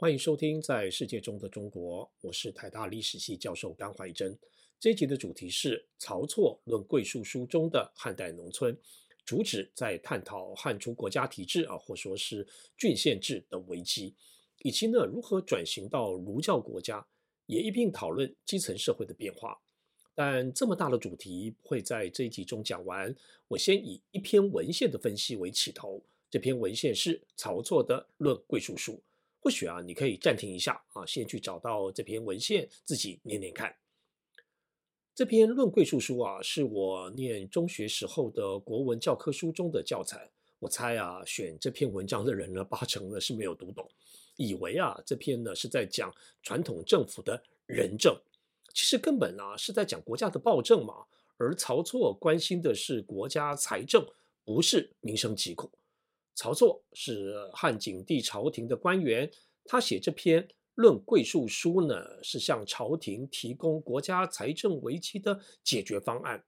欢迎收听《在世界中的中国》，我是台大历史系教授甘怀真。这一集的主题是《曹错论桂树书》中的汉代农村，主旨在探讨汉初国家体制啊，或说是郡县制的危机，以及呢如何转型到儒教国家，也一并讨论基层社会的变化。但这么大的主题会在这一集中讲完，我先以一篇文献的分析为起头。这篇文献是曹错的《论桂树书》。或许啊，你可以暂停一下啊，先去找到这篇文献，自己念念看。这篇《论桂树书》啊，是我念中学时候的国文教科书中的教材。我猜啊，选这篇文章的人呢，八成呢是没有读懂，以为啊这篇呢是在讲传统政府的仁政，其实根本啊是在讲国家的暴政嘛。而曹错关心的是国家财政，不是民生疾苦。曹错是汉景帝朝廷的官员，他写这篇《论桂树书》呢，是向朝廷提供国家财政危机的解决方案。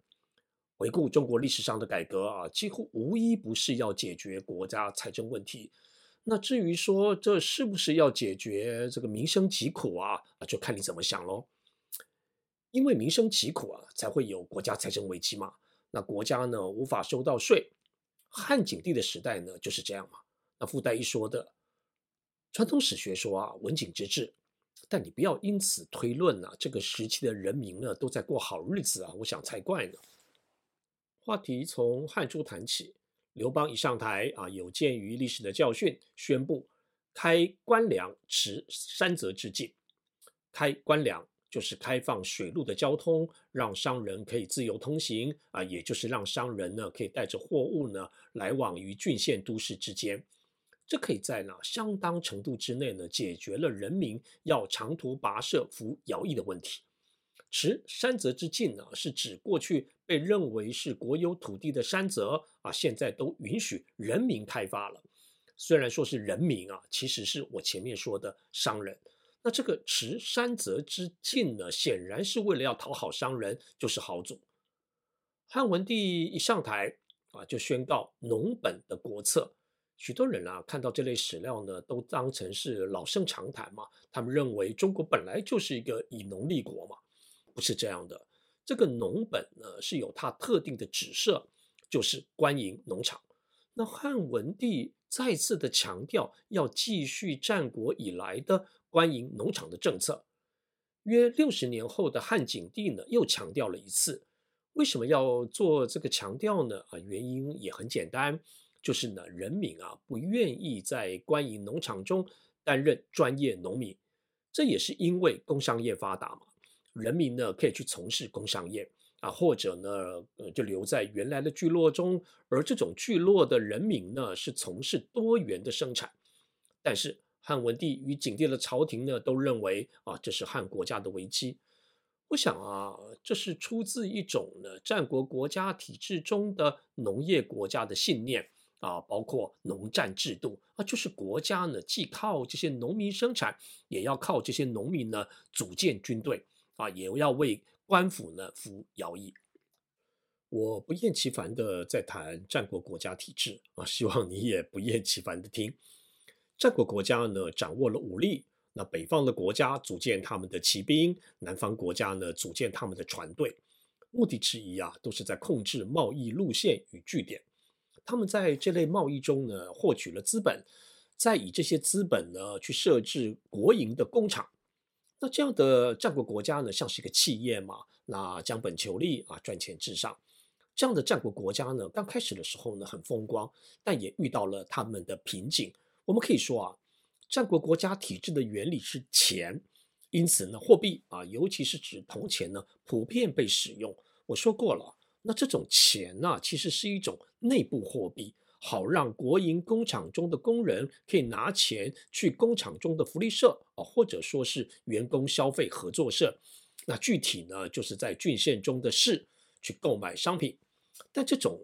回顾中国历史上的改革啊，几乎无一不是要解决国家财政问题。那至于说这是不是要解决这个民生疾苦啊，就看你怎么想喽。因为民生疾苦啊，才会有国家财政危机嘛。那国家呢，无法收到税。汉景帝的时代呢，就是这样嘛。那附带一说的，传统史学说啊，文景之治，但你不要因此推论呢、啊，这个时期的人民呢都在过好日子啊，我想才怪呢。话题从汉初谈起，刘邦一上台啊，有鉴于历史的教训，宣布开官粮，持山泽之禁，开官粮。就是开放水路的交通，让商人可以自由通行啊，也就是让商人呢可以带着货物呢来往于郡县都市之间，这可以在呢相当程度之内呢解决了人民要长途跋涉服徭役的问题。持山泽之禁呢，是指过去被认为是国有土地的山泽啊，现在都允许人民开发了。虽然说是人民啊，其实是我前面说的商人。那这个持山泽之禁呢，显然是为了要讨好商人，就是豪族。汉文帝一上台啊，就宣告农本的国策。许多人啊，看到这类史料呢，都当成是老生常谈嘛。他们认为中国本来就是一个以农立国嘛，不是这样的。这个农本呢，是有它特定的指涉，就是官营农场。那汉文帝再次的强调，要继续战国以来的。官营农场的政策，约六十年后的汉景帝呢，又强调了一次。为什么要做这个强调呢？啊，原因也很简单，就是呢，人民啊不愿意在官营农场中担任专业农民。这也是因为工商业发达嘛，人民呢可以去从事工商业啊，或者呢，呃，就留在原来的聚落中。而这种聚落的人民呢，是从事多元的生产，但是。汉文帝与景帝的朝廷呢，都认为啊，这是汉国家的危机。我想啊，这是出自一种呢战国国家体制中的农业国家的信念啊，包括农战制度啊，就是国家呢既靠这些农民生产，也要靠这些农民呢组建军队啊，也要为官府呢服徭役。我不厌其烦的在谈战国国家体制啊，希望你也不厌其烦的听。战国国家呢，掌握了武力，那北方的国家组建他们的骑兵，南方国家呢组建他们的船队，目的之一啊，都是在控制贸易路线与据点。他们在这类贸易中呢，获取了资本，再以这些资本呢去设置国营的工厂。那这样的战国国家呢，像是一个企业嘛，那将本求利啊，赚钱至上。这样的战国国家呢，刚开始的时候呢很风光，但也遇到了他们的瓶颈。我们可以说啊，战国国家体制的原理是钱，因此呢，货币啊，尤其是指铜钱呢，普遍被使用。我说过了，那这种钱呢，其实是一种内部货币，好让国营工厂中的工人可以拿钱去工厂中的福利社啊，或者说是员工消费合作社。那具体呢，就是在郡县中的市去购买商品，但这种。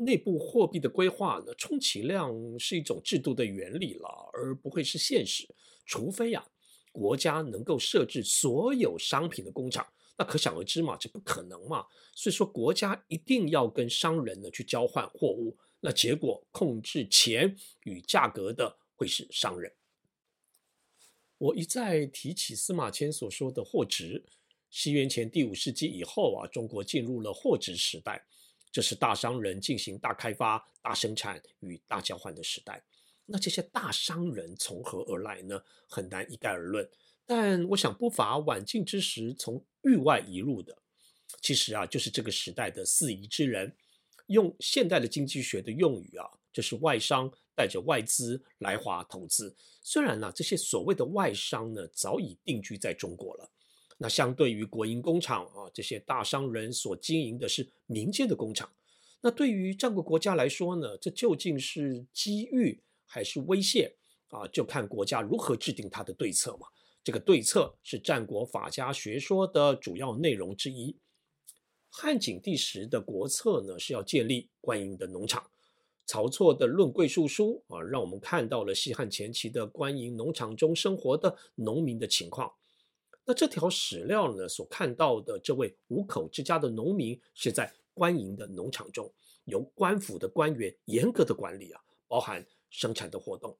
内部货币的规划呢，充其量是一种制度的原理了，而不会是现实。除非呀、啊，国家能够设置所有商品的工厂，那可想而知嘛，这不可能嘛。所以说，国家一定要跟商人呢去交换货物，那结果控制钱与价格的会是商人。我一再提起司马迁所说的货殖，西元前第五世纪以后啊，中国进入了货殖时代，这是大商人进行大开发、大生产与大交换的时代。那这些大商人从何而来呢？很难一概而论。但我想，不乏晚晋之时从域外移入的，其实啊，就是这个时代的四夷之人。用现代的经济学的用语啊，就是外商带着外资来华投资。虽然呢、这些所谓的外商呢，早已定居在中国了。那相对于国营工厂啊，这些大商人所经营的是民间的工厂。那对于战国国家来说呢，这究竟是机遇还是威胁啊？就看国家如何制定它的对策嘛。这个对策是战国法家学说的主要内容之一。汉景帝时的国策呢，是要建立官营的农场。曹错的《论桂树书》啊，让我们看到了西汉前期的官营农场中生活的农民的情况。那这条史料呢，所看到的这位五口之家的农民，是在官营的农场中，由官府的官员严格的管理啊，包含生产的活动。《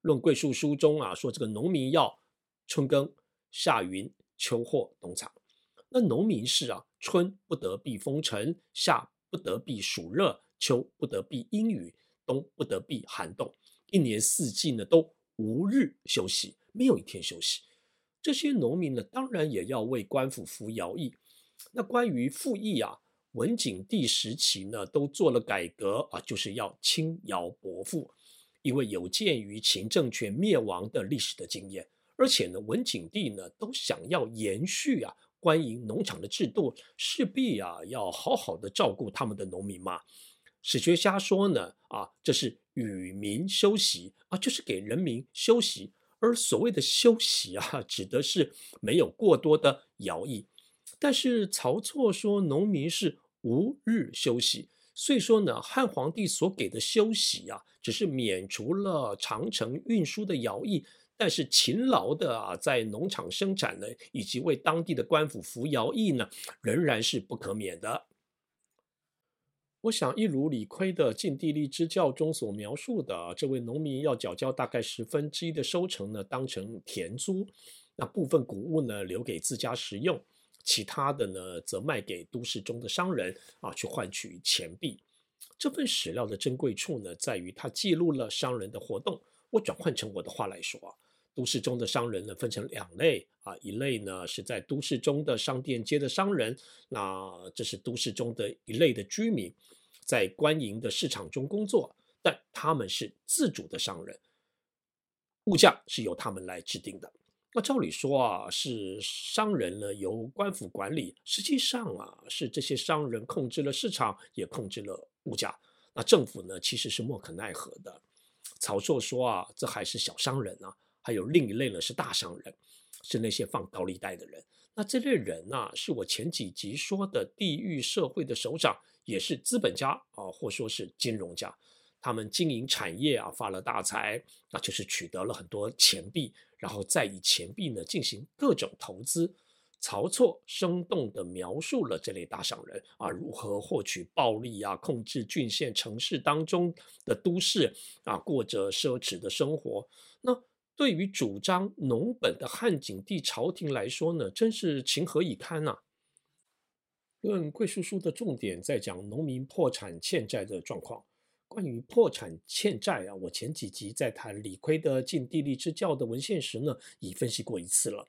论桂树书》中啊，说这个农民要春耕、夏耘、秋获冬藏。那农民是啊，春不得避风尘，夏不得避暑热，秋不得避阴雨，冬不得避寒冻，一年四季呢都无日休息，没有一天休息。这些农民呢，当然也要为官府服徭役。那关于赋役啊，文景帝时期呢，都做了改革啊，就是要轻徭薄赋，因为有鉴于秦政权灭亡的历史的经验，而且呢，文景帝呢都想要延续啊。官营农场的制度势必啊要好好的照顾他们的农民嘛。史学家说呢，啊，这是与民休息啊，就是给人民休息。而所谓的休息啊，指的是没有过多的徭役。但是曹错说农民是无日休息，所以说呢，汉皇帝所给的休息啊，只是免除了长城运输的徭役。但是勤劳的啊，在农场生产呢，以及为当地的官府服徭役呢，仍然是不可免的。我想，一如李悝的《晋地利之教》中所描述的，这位农民要缴交大概十分之一的收成呢，当成田租，那部分谷物呢，留给自家食用，其他的呢，则卖给都市中的商人啊，去换取钱币。这份史料的珍贵处呢，在于它记录了商人的活动。我转换成我的话来说啊。都市中的商人呢，分成两类啊，一类呢是在都市中的商店街的商人，那这是都市中的一类的居民，在官营的市场中工作，但他们是自主的商人，物价是由他们来制定的。那照理说啊，是商人呢由官府管理，实际上啊是这些商人控制了市场，也控制了物价。那政府呢其实是莫可奈何的。曹硕说啊，这还是小商人啊。还有另一类呢，是大商人，是那些放高利贷的人。那这类人呢、是我前几集说的地域社会的首长，也是资本家啊，或说是金融家。他们经营产业啊，发了大财，那就是取得了很多钱币，然后再以钱币呢进行各种投资。曹错生动地描述了这类大商人啊，如何获取暴利啊，控制郡县城市当中的都市啊，过着奢侈的生活。那对于主张农本的汉景帝朝廷来说呢，真是情何以堪呐、论桂树书的重点在讲农民破产欠债的状况。关于破产欠债啊，我前几集在谈李悝的《尽地利之教》的文献时呢，已分析过一次了。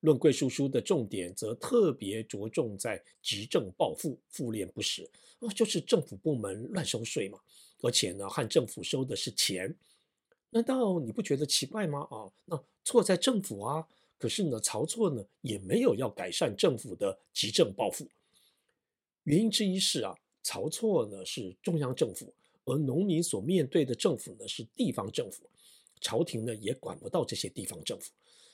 论桂树书的重点则特别着重在执政暴赋、赋敛不实啊，就是政府部门乱收税嘛，而且呢，汉政府收的是钱。难道你不觉得奇怪吗？啊，那错在政府啊！可是呢，曹错呢也没有要改善政府的急政暴赋。原因之一是啊，曹错呢是中央政府，而农民所面对的政府呢是地方政府，朝廷呢也管不到这些地方政府。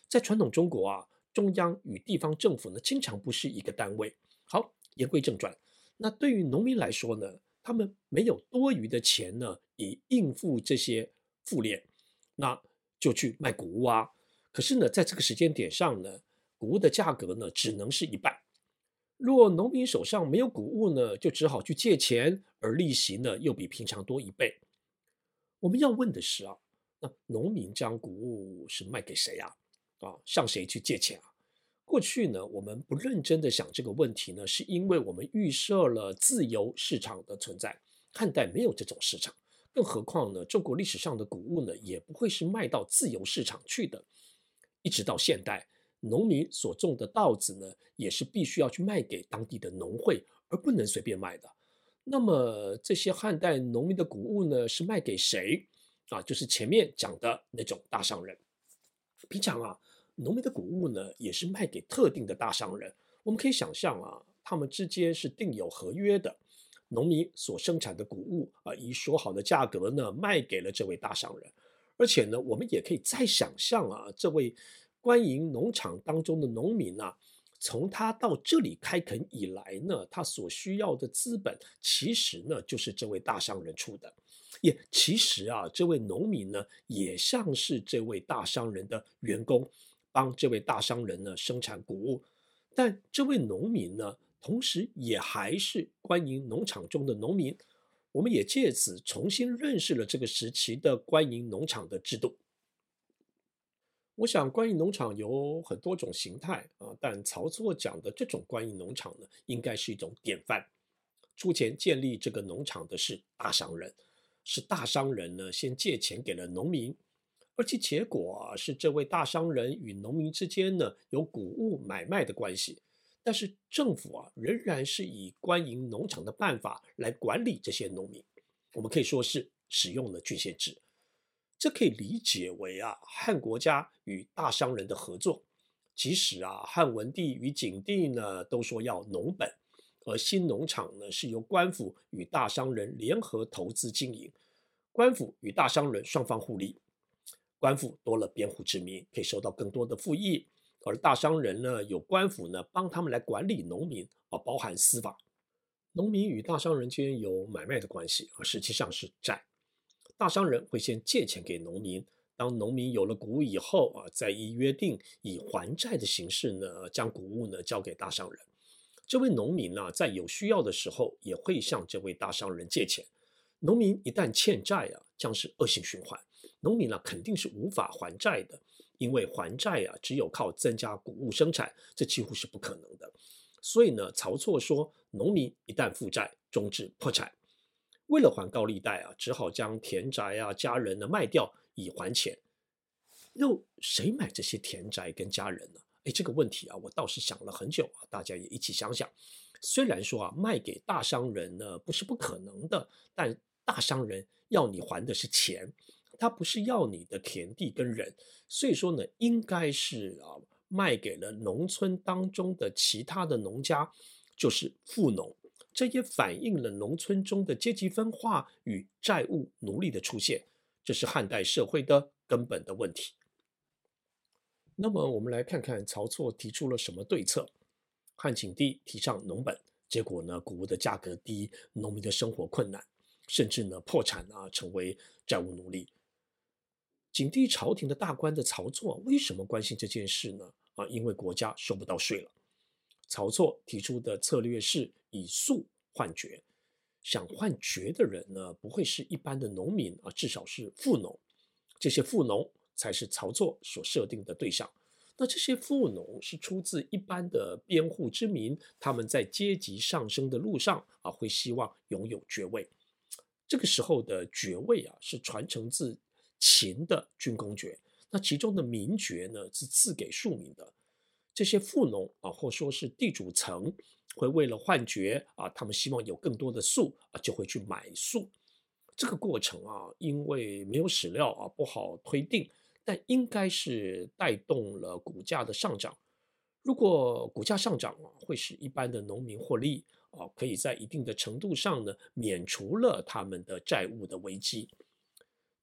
在传统中国啊，中央与地方政府呢经常不是一个单位。好，言归正传，那对于农民来说呢，他们没有多余的钱呢，以应付这些。赋敛，那就去卖谷物啊。可是呢，在这个时间点上呢，谷物的价格呢只能是一半。若农民手上没有谷物呢，就只好去借钱，而利息呢又比平常多一倍。我们要问的是啊，那农民将谷物是卖给谁啊？啊，向谁去借钱啊？过去呢，我们不认真的想这个问题呢，是因为我们预设了自由市场的存在。汉代没有这种市场，更何况呢，中国历史上的谷物呢，也不会是卖到自由市场去的。一直到现代，农民所种的稻子呢，也是必须要去卖给当地的农会，而不能随便卖的。那么这些汉代农民的谷物呢，是卖给谁啊？就是前面讲的那种大商人。平常啊。农民的谷物呢，也是卖给特定的大商人。我们可以想象啊，他们之间是订有合约的。农民所生产的谷物啊，以说好的价格呢，卖给了这位大商人。而且呢，我们也可以再想象啊，这位官营农场当中的农民啊，从他到这里开垦以来呢，他所需要的资本，其实呢，就是这位大商人出的。也其实啊，这位农民呢，也像是这位大商人的员工。帮这位大商人呢生产谷物，但这位农民呢，同时也还是官营农场中的农民。我们也借此重新认识了这个时期的官营农场的制度。我想，官营农场有很多种形态啊，但曹错讲的这种官营农场呢，应该是一种典范。出钱建立这个农场的是大商人，是大商人呢先借钱给了农民。而其结果，是这位大商人与农民之间呢有谷物买卖的关系，但是政府啊仍然是以官营农场的办法来管理这些农民，我们可以说是使用了郡县制，这可以理解为啊汉国家与大商人的合作，即使啊汉文帝与景帝呢都说要农本，而新农场呢是由官府与大商人联合投资经营，官府与大商人双方互利。官府多了编户之名，可以收到更多的赋役；而大商人呢，有官府呢帮他们来管理农民啊，包含司法。农民与大商人间有买卖的关系，而实际上是债。大商人会先借钱给农民，当农民有了谷物以后啊，再依约定以还债的形式呢，将谷物呢交给大商人。这位农民呢，在有需要的时候也会向这位大商人借钱。农民一旦欠债啊，将是恶性循环。农民呢，肯定是无法还债的，因为还债啊，只有靠增加谷物生产，这几乎是不可能的。所以呢，曹错说，农民一旦负债，终至破产。为了还高利贷啊，只好将田宅啊、家人呢卖掉以还钱。又谁买这些田宅跟家人呢？哎，这个问题啊，我倒是想了很久啊，大家也一起想想。虽然说啊，卖给大商人呢不是不可能的，但大商人要你还的是钱。他不是要你的田地跟人，所以说呢，应该是啊卖给了农村当中的其他的农家，就是富农。这也反映了农村中的阶级分化与债务奴隶的出现，这是汉代社会的根本的问题。那么我们来看看曹错提出了什么对策。汉景帝提倡农本，结果呢，谷物的价格低，农民的生活困难，甚至呢破产啊，成为债务奴隶。景帝朝廷的大官的曹错为什么关心这件事呢？啊，因为国家收不到税了。曹错提出的策略是以粟换爵，想换爵的人呢，不会是一般的农民啊，至少是富农。这些富农才是曹错所设定的对象。那这些富农是出自一般的编户之民，他们在阶级上升的路上啊，会希望拥有爵位。这个时候的爵位啊，是传承自。秦的军功爵，那其中的民爵呢，是赐给庶民的。这些富农啊，或说是地主层，会为了换爵啊，他们希望有更多的粟啊，就会去买粟。这个过程啊，因为没有史料啊，不好推定，但应该是带动了股价的上涨。如果股价上涨啊，会使一般的农民获利啊，可以在一定的程度上呢，免除了他们的债务的危机。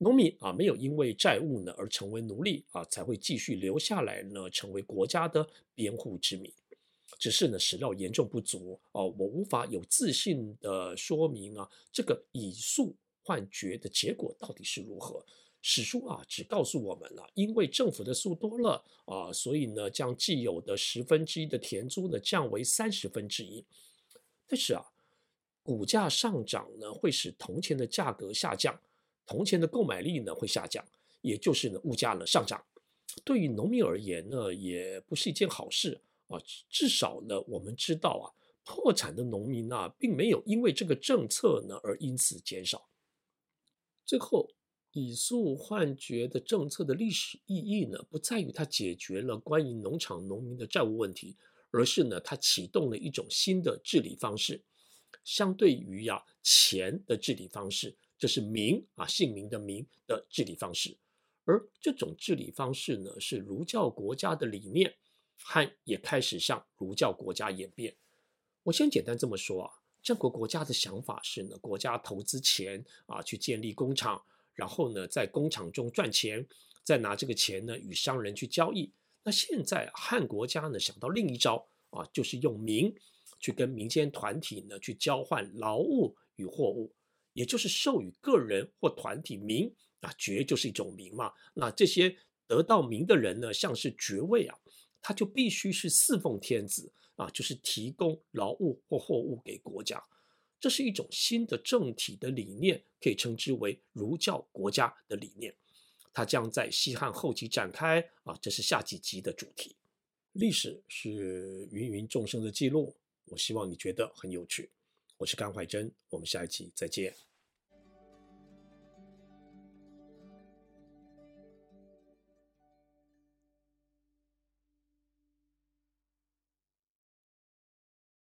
农民啊，没有因为债务呢而成为奴隶啊，才会继续留下来呢，成为国家的编户之民。只是呢，史料严重不足哦，我无法有自信的说明啊，这个以粟换爵的结果到底是如何。史书啊，只告诉我们了，因为政府的粟多了啊，所以呢，将既有的十分之一的田租呢降为三十分之一。但是啊，股价上涨呢，会使铜钱的价格下降。铜钱的购买力呢会下降，也就是呢物价呢上涨，对于农民而言呢，也不是一件好事啊。至少呢，我们知道啊，破产的农民啊，并没有因为这个政策呢而因此减少。最后，以诉换决的政策的历史意义呢，不在于它解决了关于农场农民的债务问题，而是呢，它启动了一种新的治理方式。相对于呀、钱的治理方式，这是民啊姓名的民的治理方式。而这种治理方式呢，是儒教国家的理念，汉也开始向儒教国家演变。我先简单这么说啊，战国国家的想法是呢，国家投资钱啊，去建立工厂，然后呢，在工厂中赚钱，再拿这个钱呢与商人去交易。那现在汉国家呢想到另一招啊，就是用民去跟民间团体呢去交换劳务与货物，也就是授予个人或团体名。啊，爵就是一种名嘛。那这些得到名的人呢，像是爵位啊，他就必须是侍奉天子啊，就是提供劳务或货物给国家。这是一种新的政体的理念，可以称之为儒教国家的理念。它将在西汉后期展开啊，这是下几集的主题。历史是芸芸众生的记录，我希望你觉得很有趣。我是甘怀真，我们下一期再见。